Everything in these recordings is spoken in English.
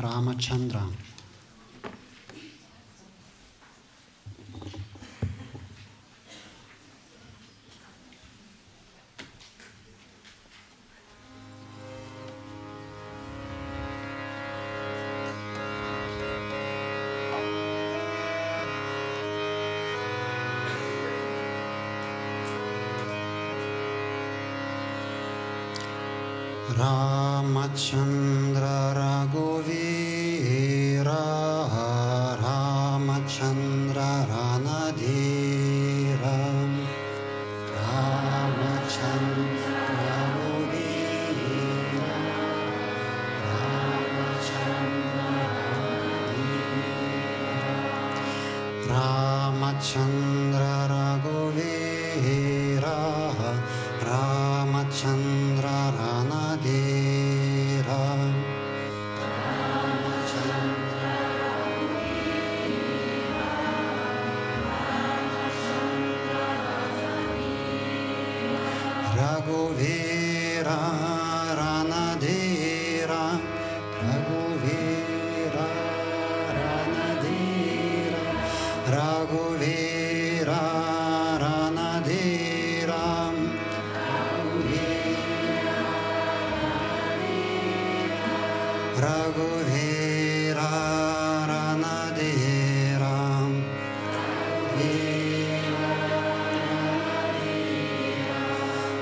Ramachandran. Ramachandra Raghuvira Ramachandra Rama Chandra Raghuvira Ramachandra Ranadhira Rama. Raghuvira Ranadira Raghuvira Ranadira Raghuvira Ranadira Raghuvira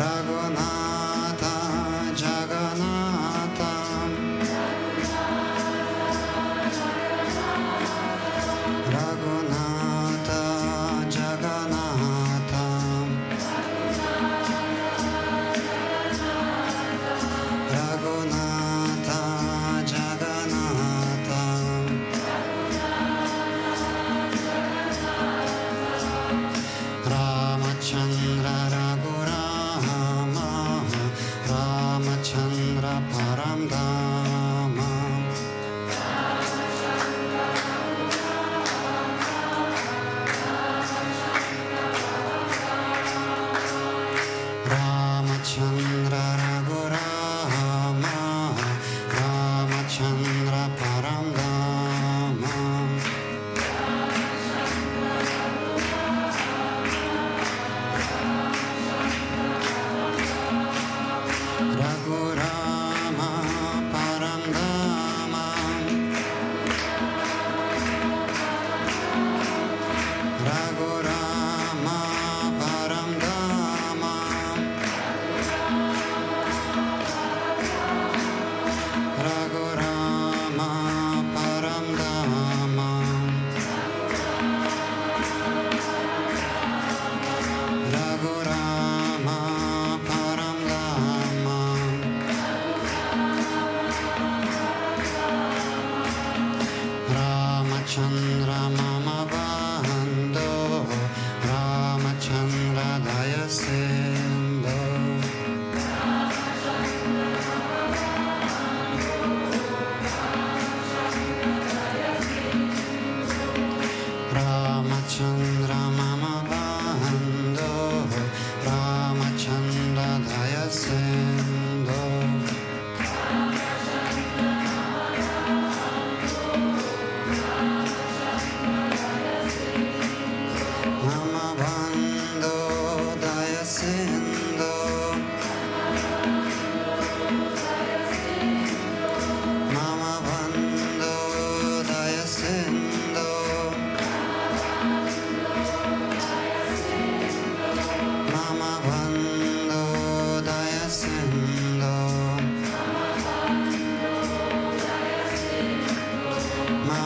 Chicago. Chandra.